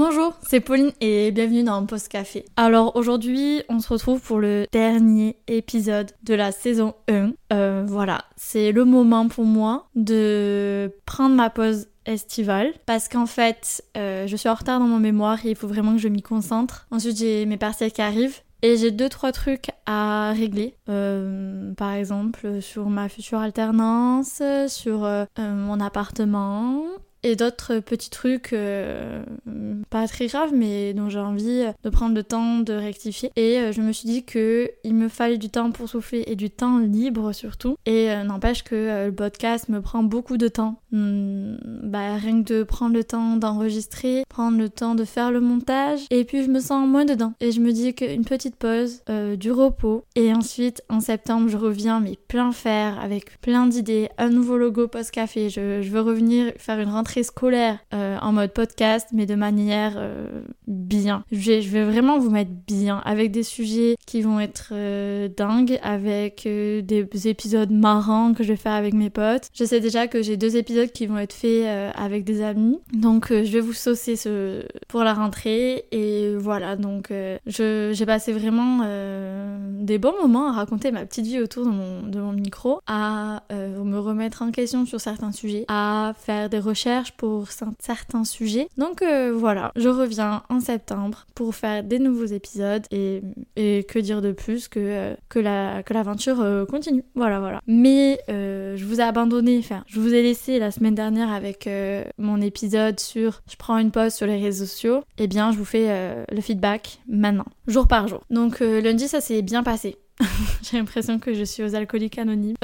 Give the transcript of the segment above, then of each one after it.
Bonjour, c'est Pauline et bienvenue dans Post Café. Alors aujourd'hui, on se retrouve pour le dernier épisode de la saison 1. Euh, voilà, c'est le moment pour moi de prendre ma pause estivale parce qu'en fait euh, je suis en retard dans mon mémoire et il faut vraiment que je m'y concentre. Ensuite j'ai mes partiels qui arrivent et j'ai deux trois trucs à régler. Euh, par exemple sur ma future alternance, sur mon appartement et d'autres petits trucs euh, pas très graves mais dont j'ai envie de prendre le temps de rectifier. Et euh, je me suis dit que il me fallait du temps pour souffler et du temps libre surtout. Et euh, n'empêche que le podcast me prend beaucoup de temps. Hmm, bah rien que de prendre le temps d'enregistrer prendre le temps de faire le montage et puis je me sens moins dedans. Et je me dis qu'une petite pause du repos et ensuite en septembre je reviens mais plein fer avec plein d'idées un nouveau logo post café je, je veux revenir faire une rentrée scolaire euh, en mode podcast, mais de manière euh, bien. Je vais, vraiment vous mettre bien, avec des sujets qui vont être euh, dingues, avec des épisodes marrants que je vais faire avec mes potes. Je sais déjà que j'ai deux épisodes qui vont être faits avec des amis, donc je vais vous saucer ce... pour la rentrée. Et voilà, donc j'ai passé vraiment des bons moments à raconter ma petite vie autour de mon micro, à me remettre en question sur certains sujets, à faire des recherches pour certains sujets. Donc euh, voilà, je reviens en septembre pour faire des nouveaux épisodes et, que dire de plus que, euh, que, la, que l'aventure euh, continue. Voilà, voilà. Mais je vous ai abandonné, enfin, je vous ai laissé la semaine dernière avec mon épisode sur je prends une pause sur les réseaux sociaux. Et eh bien, je vous fais le feedback maintenant, jour par jour. Donc lundi, ça s'est bien passé. J'ai l'impression que je suis aux alcooliques anonymes.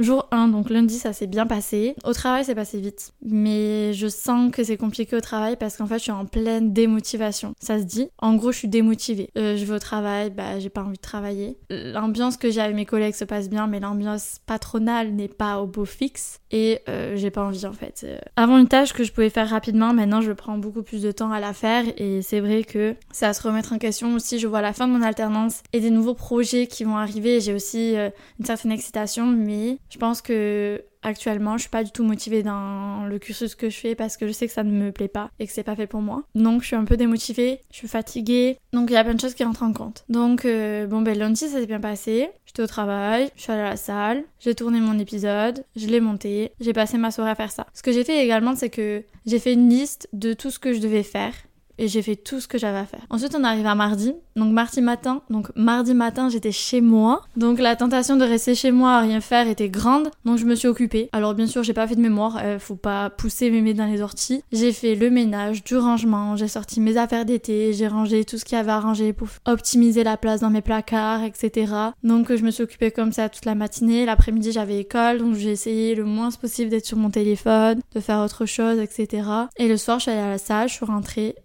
Jour 1, donc lundi, ça s'est bien passé. Au travail, c'est passé vite. Mais je sens que c'est compliqué au travail parce qu'en fait, je suis en pleine démotivation. Ça se dit. En gros, je suis démotivée. Euh, je vais au travail, bah, j'ai pas envie de travailler. L'ambiance que j'ai avec mes collègues se passe bien, mais l'ambiance patronale n'est pas au beau fixe. Et euh, j'ai pas envie, en fait. Euh, avant une tâche que je pouvais faire rapidement, maintenant, je prends beaucoup plus de temps à la faire. Et c'est vrai que c'est à se remettre en question aussi. Je vois la fin de mon alternance et des nouveaux projets qui vont arriver. J'ai aussi une certaine excitation, mais je pense que actuellement, je suis pas du tout motivée dans le cursus que je fais parce que je sais que ça ne me plaît pas et que c'est pas fait pour moi. Donc je suis un peu démotivée, je suis fatiguée, donc il y a plein de choses qui rentrent en compte. Donc euh, bon ben lundi ça s'est bien passé, j'étais au travail, je suis allée à la salle, j'ai tourné mon épisode, je l'ai monté, j'ai passé ma soirée à faire ça. Ce que j'ai fait également c'est que j'ai fait une liste de tout ce que je devais faire et j'ai fait tout ce que j'avais à faire. Ensuite, on arrive à mardi. Donc mardi matin, donc mardi matin, j'étais chez moi. Donc la tentation de rester chez moi à rien faire était grande. Donc je me suis occupée. Alors bien sûr, j'ai pas fait de mémoire, euh, faut pas pousser mes mains dans les orties. J'ai fait le ménage, du rangement, j'ai sorti mes affaires d'été, j'ai rangé tout ce qu'il y avait à ranger pour optimiser la place dans mes placards, etc. Donc je me suis occupée comme ça toute la matinée. L'après-midi, j'avais école, donc j'ai essayé le moins possible d'être sur mon téléphone, de faire autre chose, etc. Et le soir, je suis allée à la salle, je suis rentrée,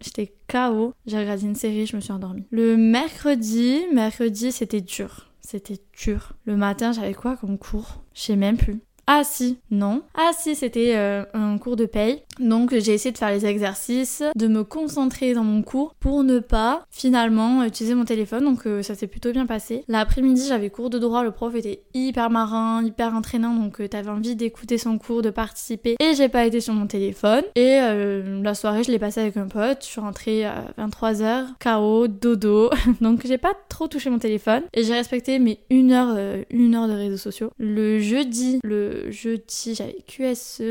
KO. J'ai regardé une série, je me suis endormie. Le mercredi, mercredi, c'était dur. C'était dur. Le matin, j'avais quoi comme cours? Je sais même plus. Ah si, non. Ah si, c'était euh, un cours de paye. Donc j'ai essayé de faire les exercices, de me concentrer dans mon cours pour ne pas finalement utiliser mon téléphone. Donc euh, ça s'est plutôt bien passé. L'après-midi j'avais cours de droit, le prof était hyper marin, hyper entraînant, donc euh, t'avais envie d'écouter son cours, de participer. Et j'ai pas été sur mon téléphone. Et euh, la soirée je l'ai passée avec un pote. Je suis rentrée à 23h, KO, dodo. donc j'ai pas trop touché mon téléphone. Et j'ai respecté mes une heure, une heure de réseaux sociaux. Le jeudi, le jeudi j'avais QSE.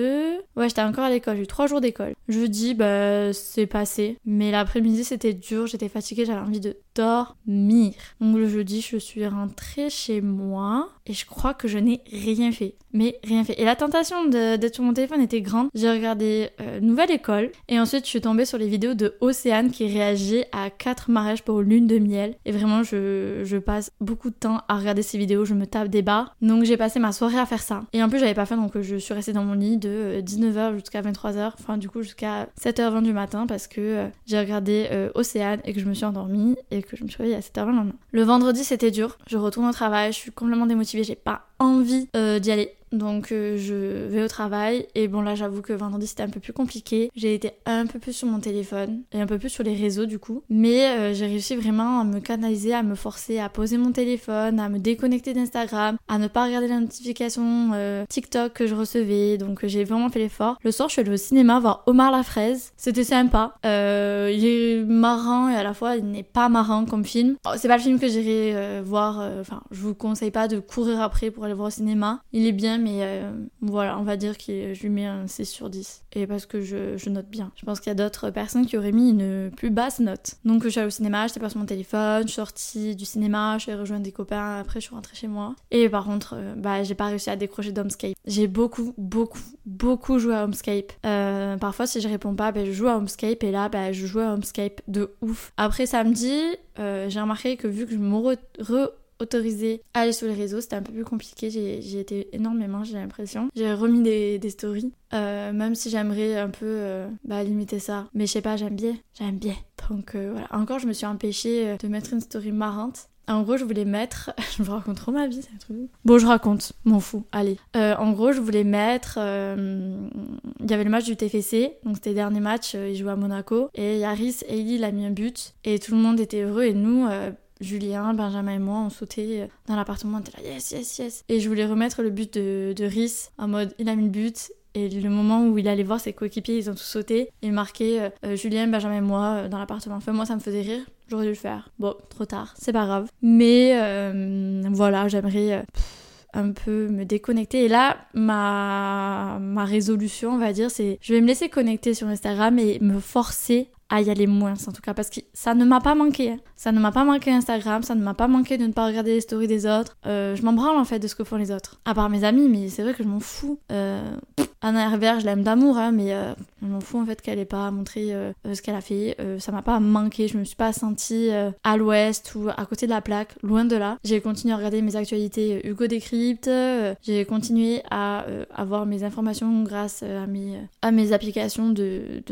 Ouais j'étais encore à l'école, j'ai trois jours d'école. Jeudi, bah, c'est passé. Mais l'après-midi, c'était dur, j'étais fatiguée, j'avais envie de dormir. Donc le jeudi, je suis rentrée chez moi et je crois que je n'ai rien fait. Mais rien fait. Et la tentation d'être sur mon téléphone était grande. J'ai regardé euh, Nouvelle École et ensuite je suis tombée sur les vidéos de Océane qui réagit à quatre mariages pour lune de miel. Et vraiment, je, passe beaucoup de temps à regarder ces vidéos, je me tape des barres. Donc j'ai passé ma soirée à faire ça. Et en plus, j'avais pas fait donc je suis restée dans mon lit de 19h euh, jusqu'à 23h, enfin du coup jusqu'à 7h20 du matin parce que euh, j'ai regardé Océane et que je me suis endormie et que je me suis réveillée à 7h20 le lendemain. Le vendredi, c'était dur. Je retourne au travail, je suis complètement démotivée, j'ai pas envie euh, d'y aller. Donc euh, je vais au travail. Et bon, là, j'avoue que vendredi, c'était un peu plus compliqué. J'ai été un peu plus sur mon téléphone et un peu plus sur les réseaux, du coup. Mais euh, j'ai réussi vraiment à me canaliser, à me forcer à poser mon téléphone, à me déconnecter d'Instagram, à ne pas regarder la notification euh, TikTok que je recevais. Donc, j'ai vraiment fait l'effort. Le soir, je suis allée au cinéma voir Omar la fraise. C'était sympa. il est marrant et à la fois, il n'est pas marrant comme film. Oh, c'est pas le film que j'irai voir. Enfin, je vous conseille pas de courir après pour aller voir au cinéma. Il est bien, mais euh, voilà, on va dire que je lui mets un 6 sur 10. Et parce que je, note bien. Je pense qu'il y a d'autres personnes qui auraient mis une plus basse note. Donc je suis allée au cinéma, j'étais pas sur mon téléphone, je suis sortie du cinéma, je suis allée rejoindre des copains, après je suis rentrée chez moi. Et par contre, euh, bah j'ai pas réussi à décrocher d'Homescape. J'ai beaucoup, beaucoup, beaucoup joué à Homescape. Euh, parfois si je réponds pas, bah, je joue à Homescape et là bah, je joue à Homescape de ouf. Après samedi, j'ai remarqué que vu que je me re autorisé à aller sur les réseaux. C'était un peu plus compliqué. J'ai été énormément, j'ai l'impression. J'ai remis des, stories, euh, même si j'aimerais un peu euh, bah, limiter ça. Mais je sais pas, j'aime bien. J'aime bien. Donc euh, voilà. Encore, je me suis empêchée de mettre une story marrante. En gros, je voulais mettre. je me raconte trop ma vie, c'est un truc. Bon, je raconte, m'en fous, allez. en gros, je voulais mettre. Il y avait le match du TFC, donc c'était le dernier match, ils jouaient à Monaco. Et Yaris et il a mis un but. Et tout le monde était heureux. Et nous, Julien, Benjamin et moi, on sautait dans l'appartement, on était là, yes, yes, yes. Et je voulais remettre le but de, de Rhys en mode, il a mis le but. Et le moment où il allait voir ses coéquipiers, ils ont tous sauté et marqué euh, euh, Julien, Benjamin et moi euh, dans l'appartement. Enfin, moi, ça me faisait rire. J'aurais dû le faire. Bon, trop tard, c'est pas grave. Mais voilà, j'aimerais un peu me déconnecter. Et là, ma, ma résolution, on va dire, c'est je vais me laisser connecter sur Instagram et me forcer à y aller moins en tout cas parce que ça ne m'a pas manqué. Hein. Ça ne m'a pas manqué Instagram, ça ne m'a pas manqué de ne pas regarder les stories des autres. Euh, je m'en branle en fait de ce que font les autres. À part mes amis, mais c'est vrai que je m'en fous. Euh, Anna Herbert, je l'aime d'amour, hein, mais euh, je m'en fous en fait qu'elle ait pas montré euh, ce qu'elle a fait. ça m'a pas manqué, je me suis pas sentie à l'ouest ou à côté de la plaque, loin de là. J'ai continué à regarder mes actualités Hugo Décrypte, j'ai continué à avoir mes informations grâce à mes, à mes applications de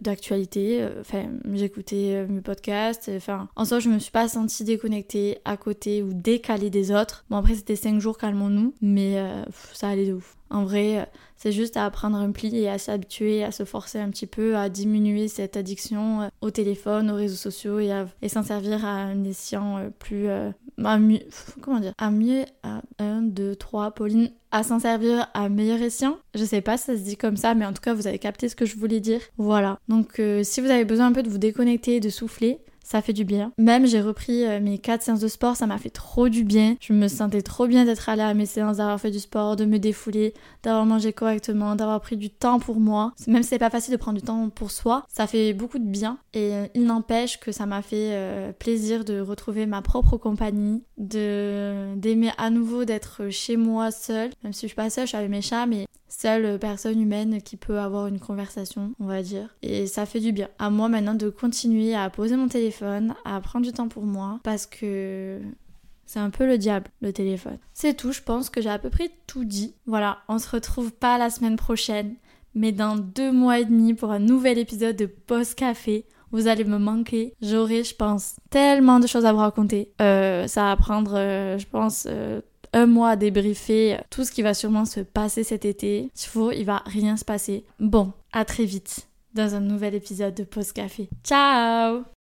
d'actualité. Enfin, j'écoutais mes podcasts. Enfin, en soi, je me suis pas sentie déconnectée à côté ou décalée des autres. Bon, après, c'était 5 jours, calmons-nous, mais ça allait de ouf. En vrai, c'est juste à apprendre un pli et à s'habituer, à se forcer un petit peu à diminuer cette addiction euh, au téléphone, aux réseaux sociaux et, et s'en servir à un escient euh, plus. Euh, à comment dire À mieux. À 1, 2, 3, Pauline. À s'en servir à meilleur escient. Je sais pas si ça se dit comme ça, mais en tout cas, vous avez capté ce que je voulais dire. Voilà. Donc, si vous avez besoin un peu de vous déconnecter et de souffler, ça fait du bien. Même j'ai repris euh, mes 4 séances de sport, ça m'a fait trop du bien. Je me sentais trop bien d'être allée à mes séances, d'avoir fait du sport, de me défouler, d'avoir mangé correctement, d'avoir pris du temps pour moi. Même si c'est pas facile de prendre du temps pour soi, ça fait beaucoup de bien. Et euh, il n'empêche que ça m'a fait euh, plaisir de retrouver ma propre compagnie, de d'aimer à nouveau d'être chez moi seule. Même si je suis pas seule, je suis avec mes chats, mais seule personne humaine qui peut avoir une conversation, on va dire. Et ça fait du bien. À moi maintenant de continuer à poser mon téléphone, à prendre du temps pour moi, parce que c'est un peu le diable, le téléphone. C'est tout, je pense que j'ai à peu près tout dit. Voilà, on se retrouve pas la semaine prochaine, mais dans deux mois et demi pour un nouvel épisode de Post Café. Vous allez me manquer. J'aurai, je pense, tellement de choses à vous raconter. Euh, ça va prendre, euh, je pense, euh, un mois à débriefer tout ce qui va sûrement se passer cet été. S'il faut, il va rien se passer. Bon, à très vite dans un nouvel épisode de Pause Café. Ciao